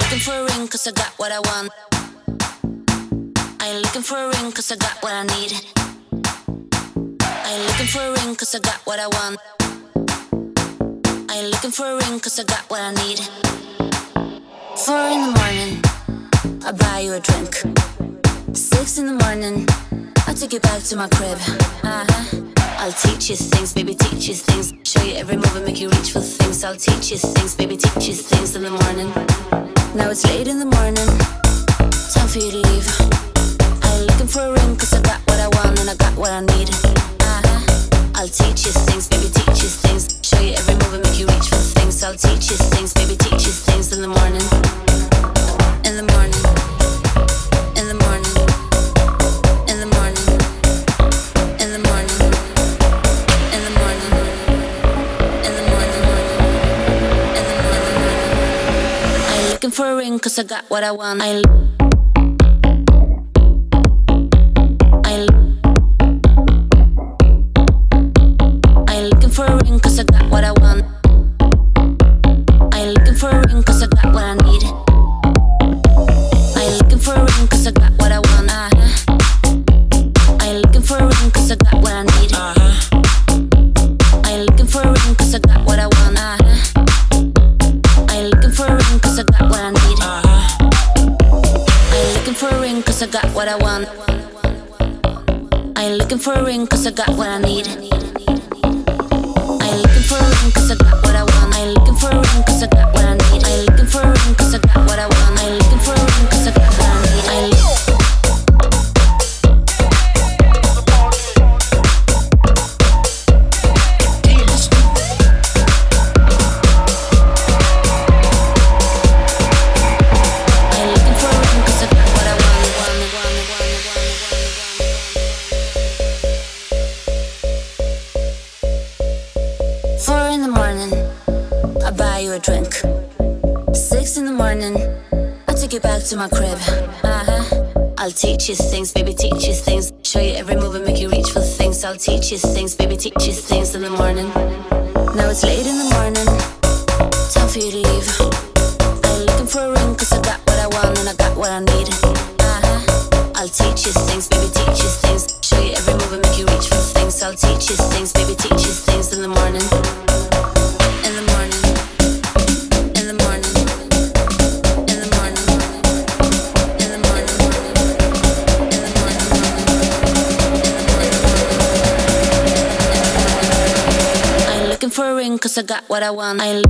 Looking for a ring cause I got what I want. I ain't looking for a ring cause I got what I need. I ain't looking for a ring cause I got what I want. I ain't looking for a ring cause I got what I need. Four in the morning, I buy you a drink. Six in the morning, I take you back to my crib. Uh huh. I'll teach you things, baby, teach you things. Show you every move and make you reach for things. I'll teach you things, baby, teach you things in the morning. Now it's late in the morning, time for you to leave. I ain't looking for a ring, cause I got what I want and I got what I need. Uh-huh. I'll teach you things, baby, teach you things. Show you every move and make you reach for things. I'll teach you things, baby, teach you things in the morning. Cause I got what I want. I what I want. I ain't looking for a ring cause I got what I need. I ain't looking for a ring cause I got what I want. I ain't looking for a ring cause I got what I to my crib. Uh huh. I'll teach you things, baby, teach you things. Show you every move and make you reach for things. I'll teach you things, what I want.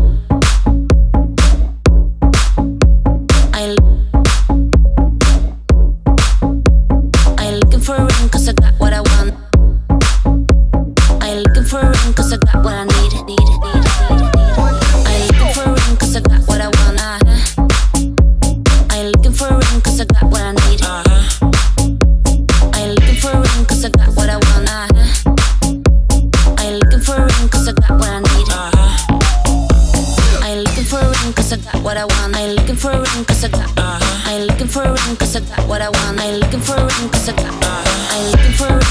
For a ring cause I got. Uh-huh. I ain't looking for a ring cause I got what I want. I ain't looking for a ring cause I got. Uh-huh. I ain't looking for a ring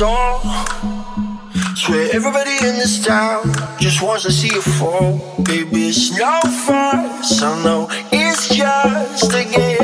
soul. Swear everybody in this town just wants to see you fall. Baby, it's no fun. I know it's just a game.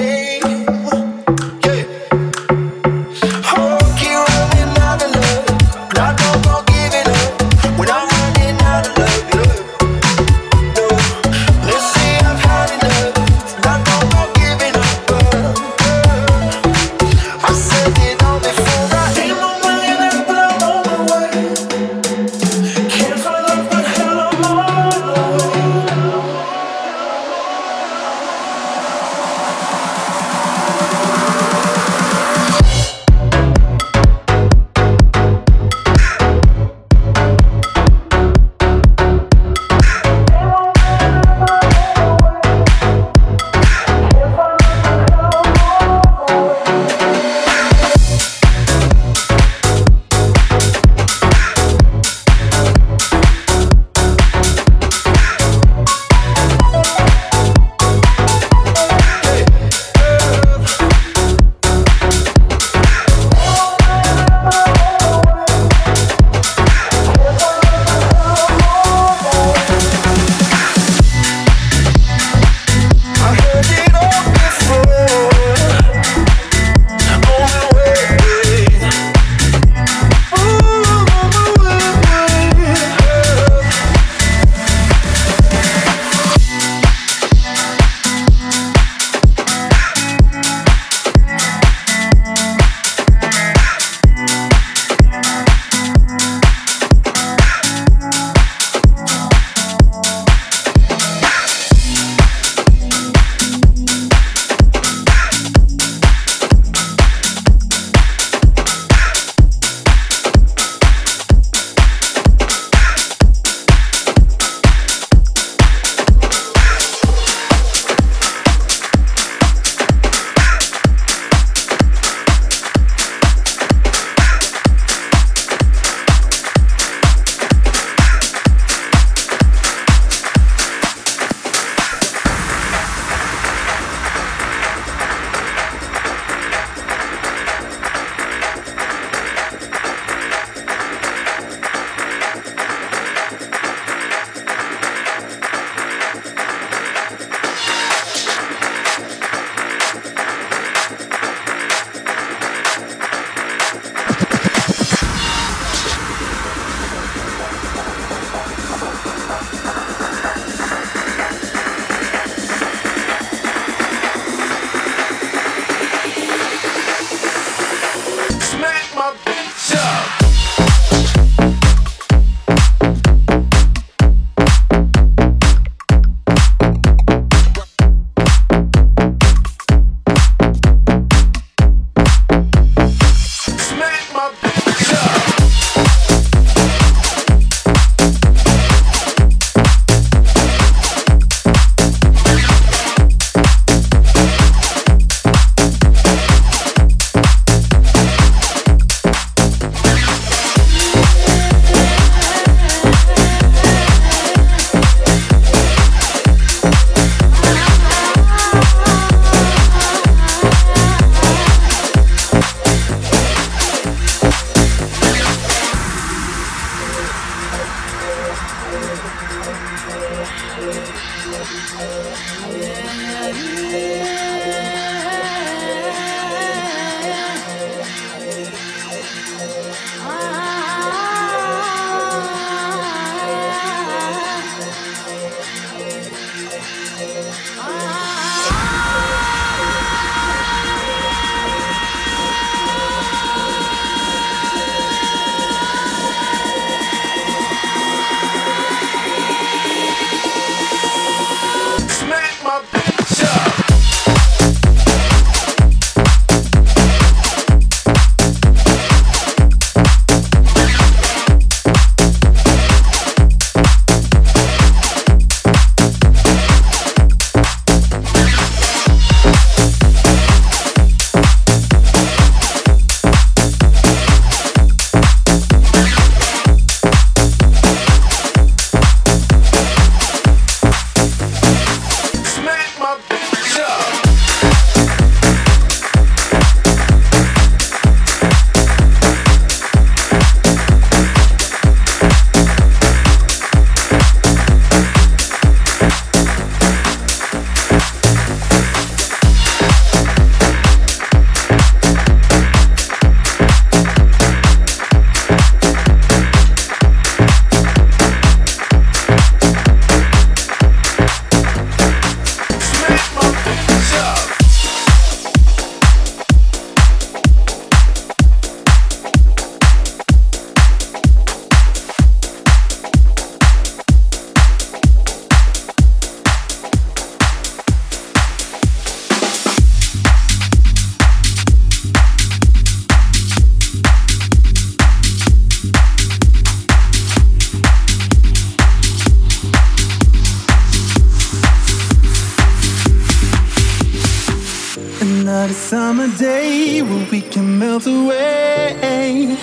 Summer day where we can melt away.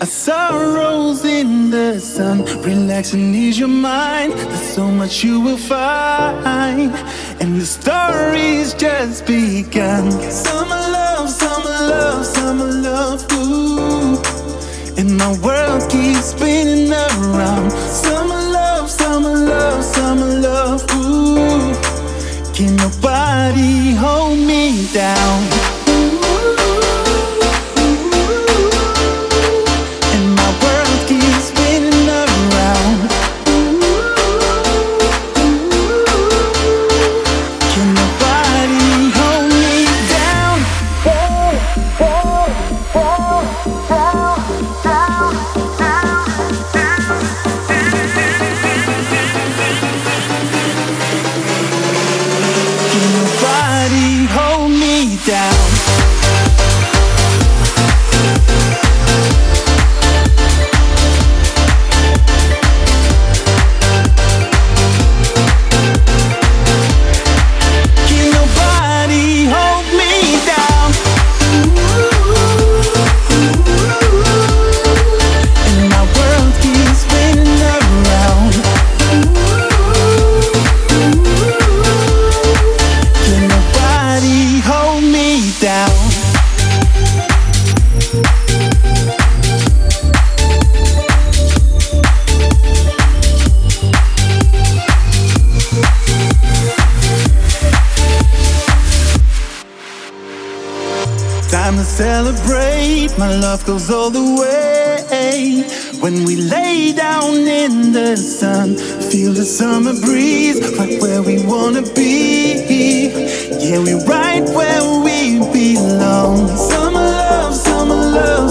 Our sorrows in the sun, relax and ease your mind. There's so much you will find, and the story's just begun. Summer love, summer love, summer love, ooh. And my world keeps spinning around. Summer love, summer love, summer love, ooh. Can nobody hold me down? Love goes all the way. When we lay down in the sun, feel the summer breeze right where we wanna be. Yeah, we're right where we belong. Summer love, summer love,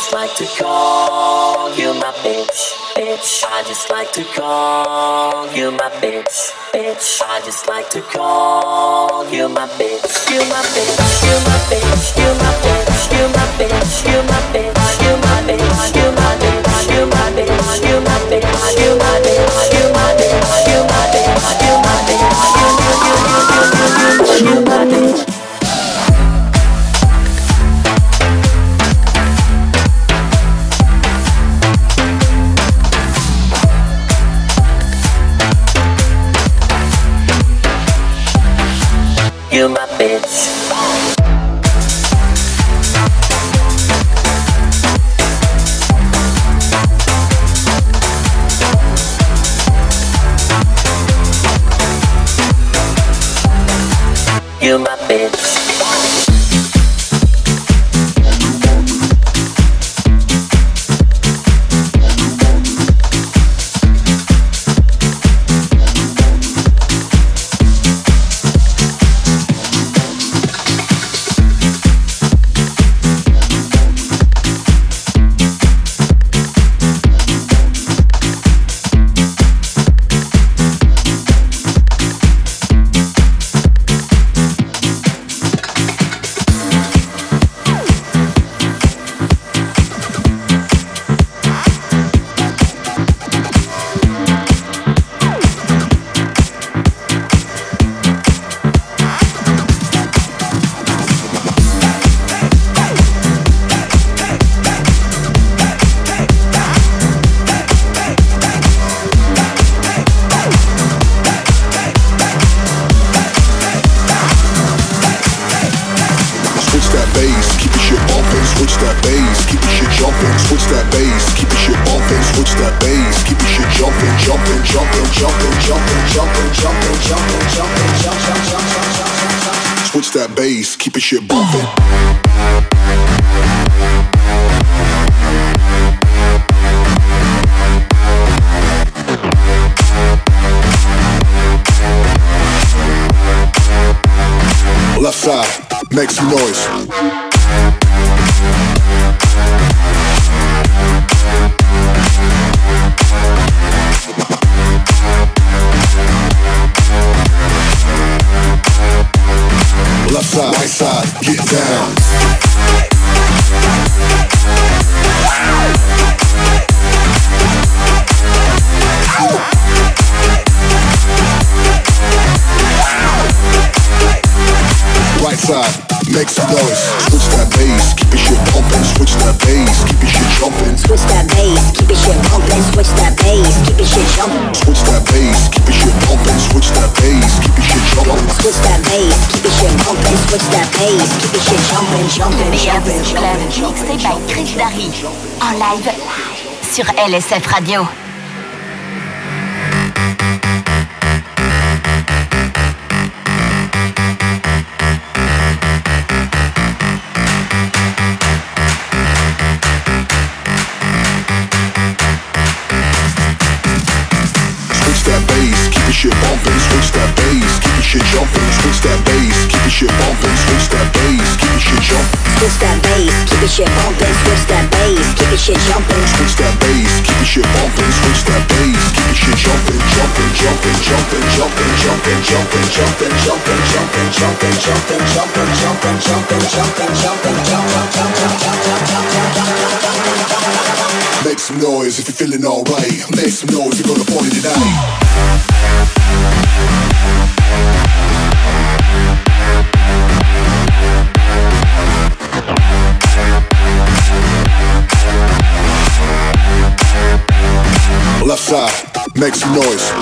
just like to call you my bitch, bitch. I just like to call you my bitch, bitch. I just like to call you my bitch, you my bitch, you my bitch, you my bitch, you my bitch, you my bitch, you my bitch, you my bitch, you my bitch, you my bitch, you my bitch, you my bitch, you my bitch, you my bitch, you my bitch, you my bitch, you my bitch. Shit bumping. Left side, make some noise. Noise. Switch that bass, keep your shit pumping. Switch that bass, keep your shit jumping. Switch that bass, keep your shit pumping. Switch that bass, keep your shit jumping. Switch that bass, keep your shit pumping. Switch that bass, keep your shit jumping. Switch that bass, keep your shit pumping. Switch that bass, keep your shit jumping, Le jumping, meilleur du jumping, club, jumping, mixé by Chris Darry. En live sur LSF Radio. Shit pumping. Switch that bass, keep your shit jumping. Switch that bass, keep your shit. Switch that bass, keep your shit jumping, jumping, jumping, jumping, jumping, jumping, jumping, jumping, jumping, jumping, jumping, jumping, jumping, jumping, jumping, jumping, jumping, Make some noise if you're feeling alright. Make some noise, we're gonna party tonight. Left side, make some noise.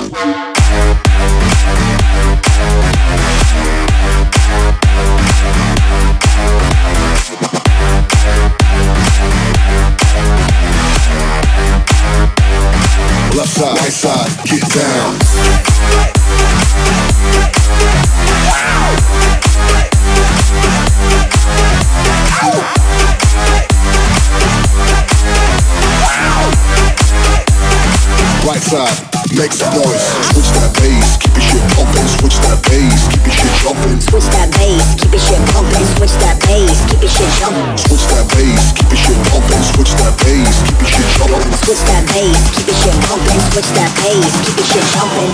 Left side, right side, get down. Make some noise. Switch that bass, keep your shit pumping. Switch that bass, keep your shit jumping. Switch that bass, keep your shit pumping. Switch that bass, keep your shit jumping. Switch that bass, keep your shit pumping. Switch that bass, keep your shit jumping. Switch that bass, keep your shit pumping. Switch that bass, keep your shit jumping.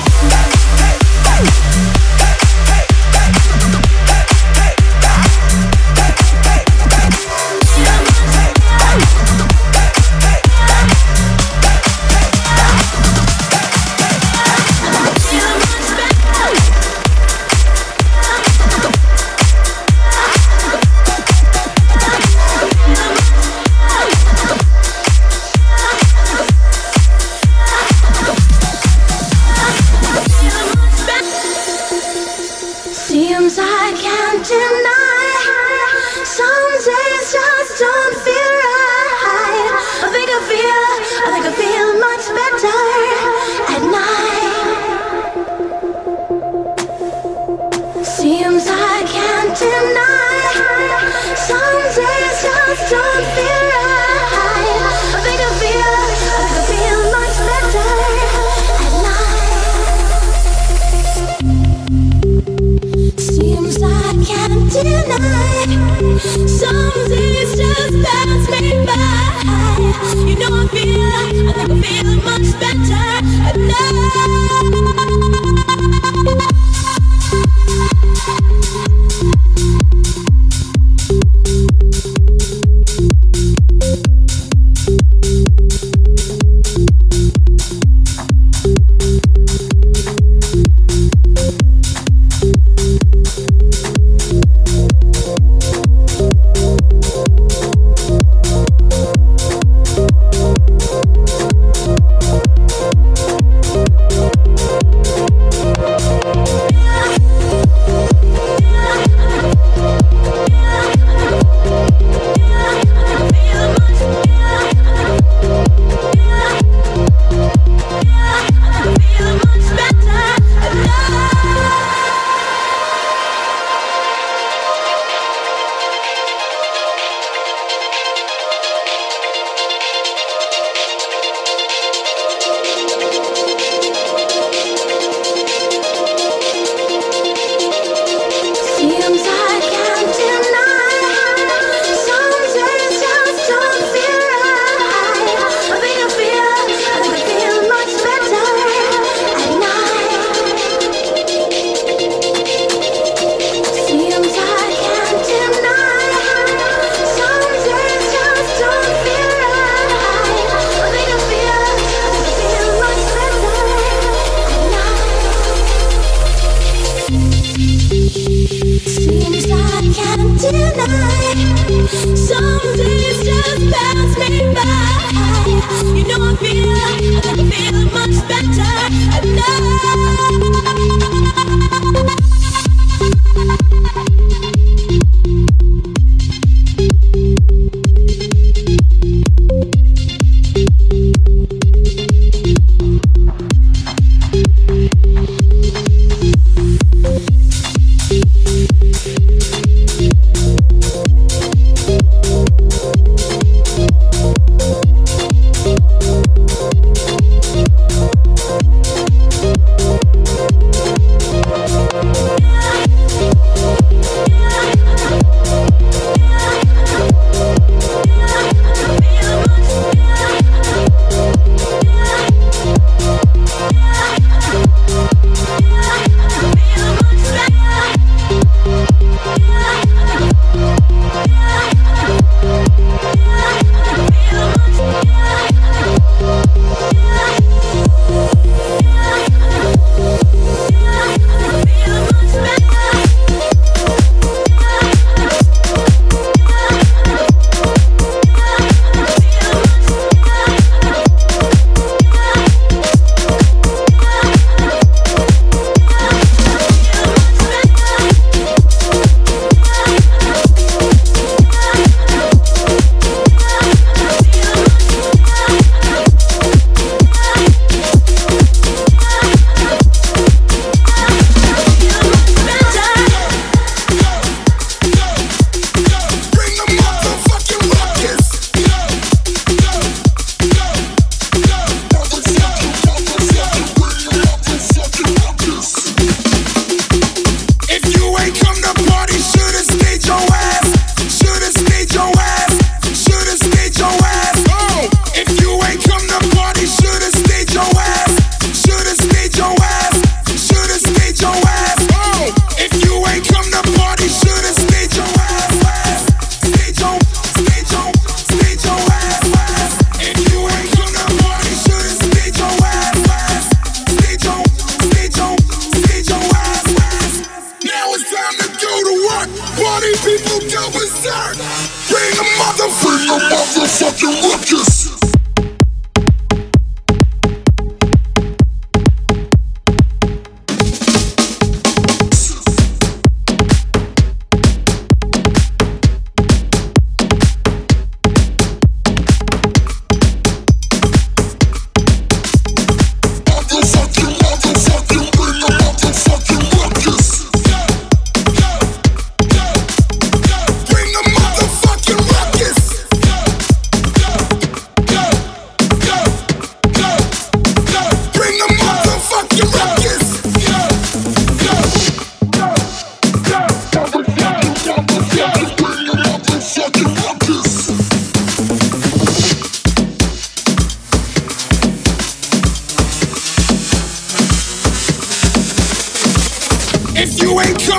feel much better.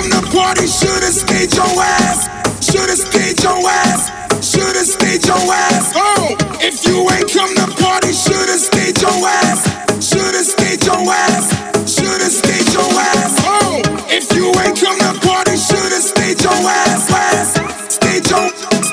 in the party, shoulda stayed your ass. Shoulda stayed your ass. Shoulda stayed your ass. Oh, if you ain't come to party, shoulda stayed your ass. Shoulda stayed your ass. Shoulda stayed your ass. Oh, if you ain't come to party, shoulda stayed your ass. Ass, stayed your.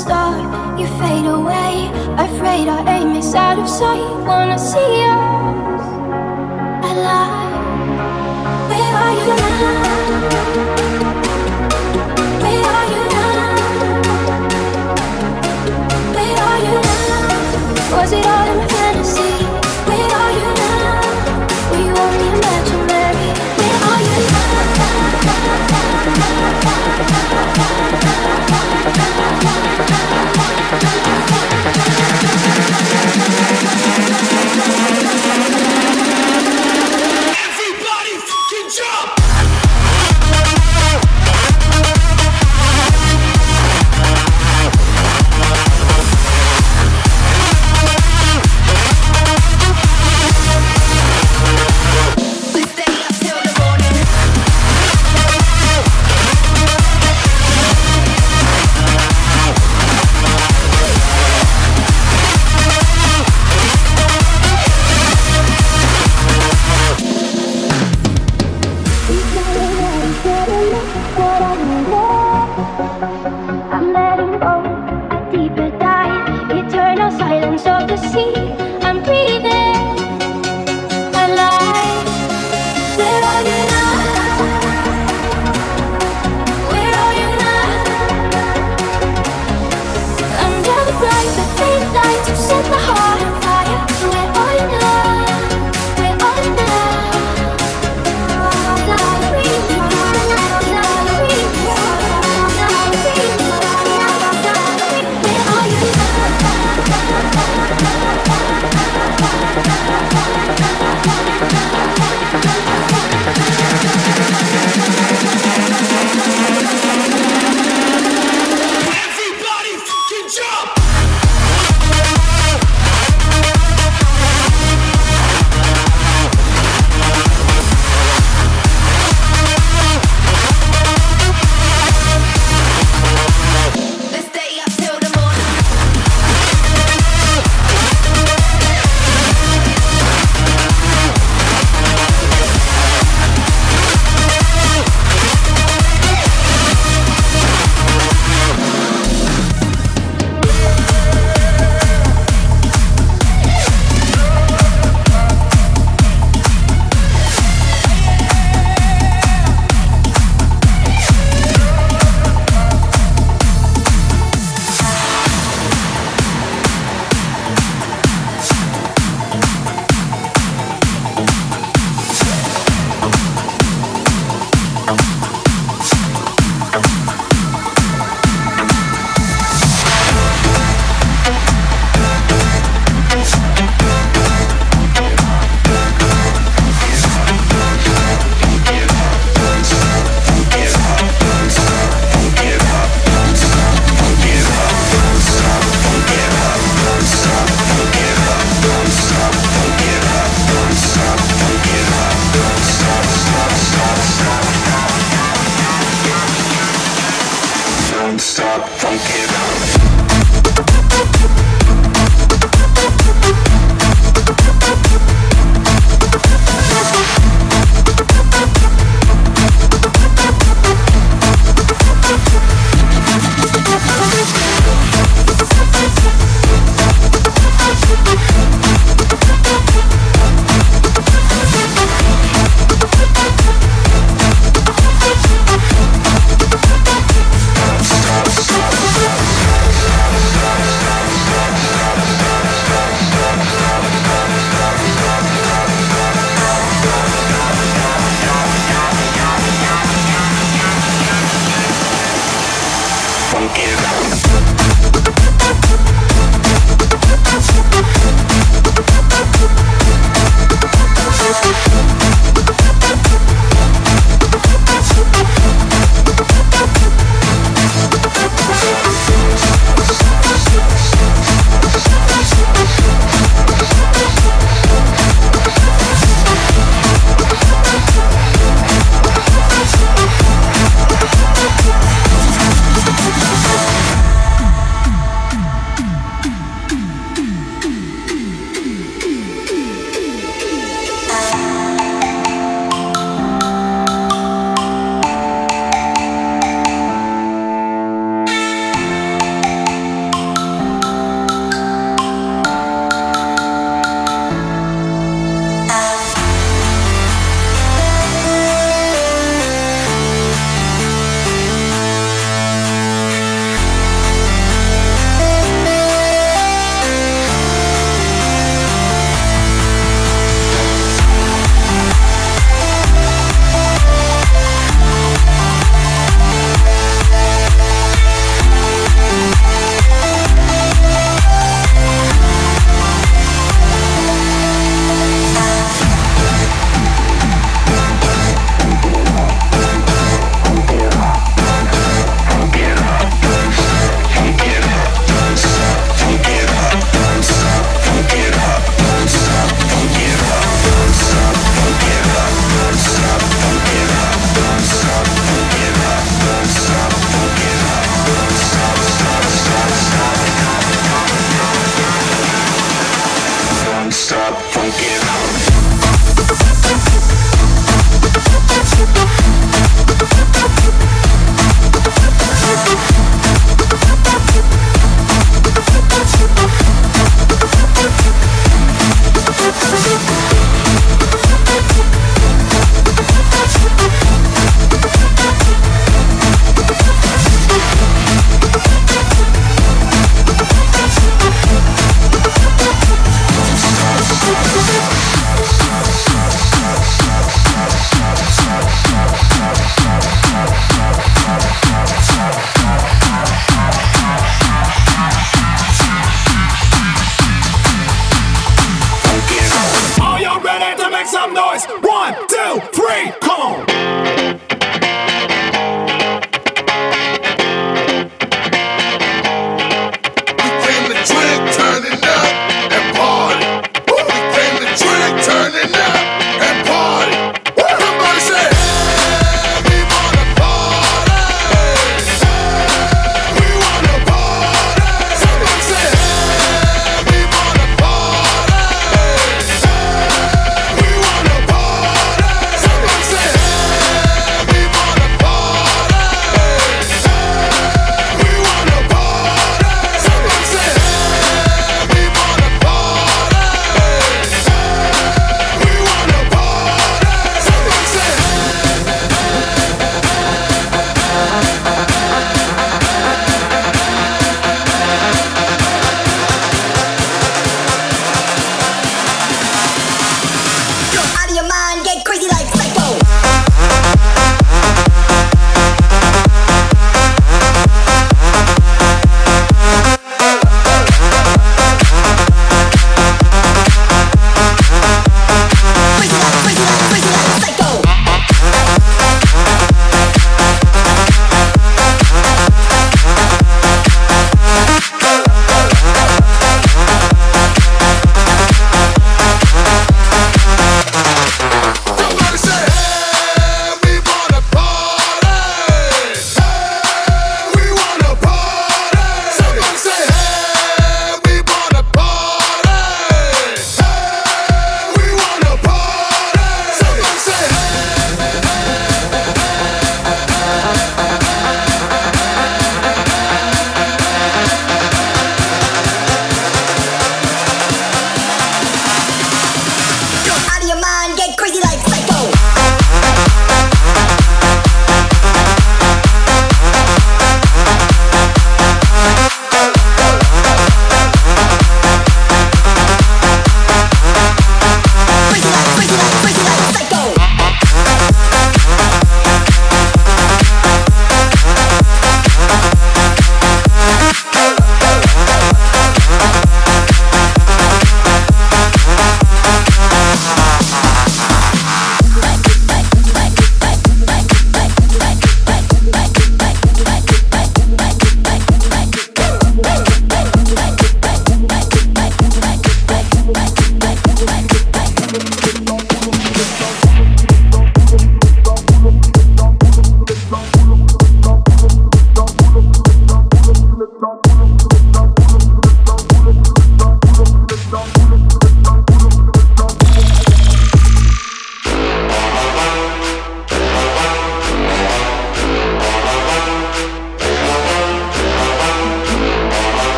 star, you fade away. Afraid our aim is out of sight. Wanna see us alive? Where are you now? Where are you now? Where are you now? Was it all in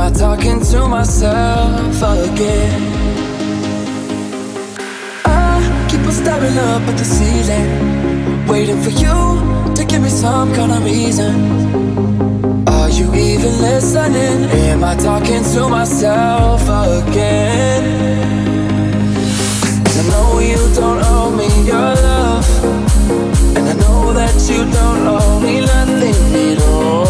I talking to myself again? I keep on staring up at the ceiling, waiting for you to give me some kind of reason. Are you even listening? Am I talking to myself again? 'Cause I know you don't owe me your love, and I know that you don't owe me nothing at all.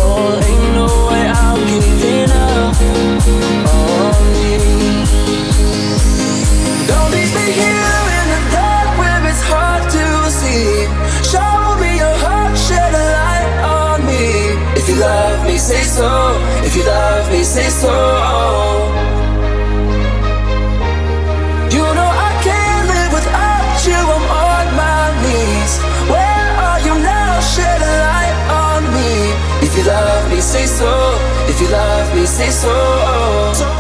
So. If you love me, say so. You know I can't live without you. I'm on my knees. Where are you now? Shed a light on me. If you love me, say so. If you love me, say so.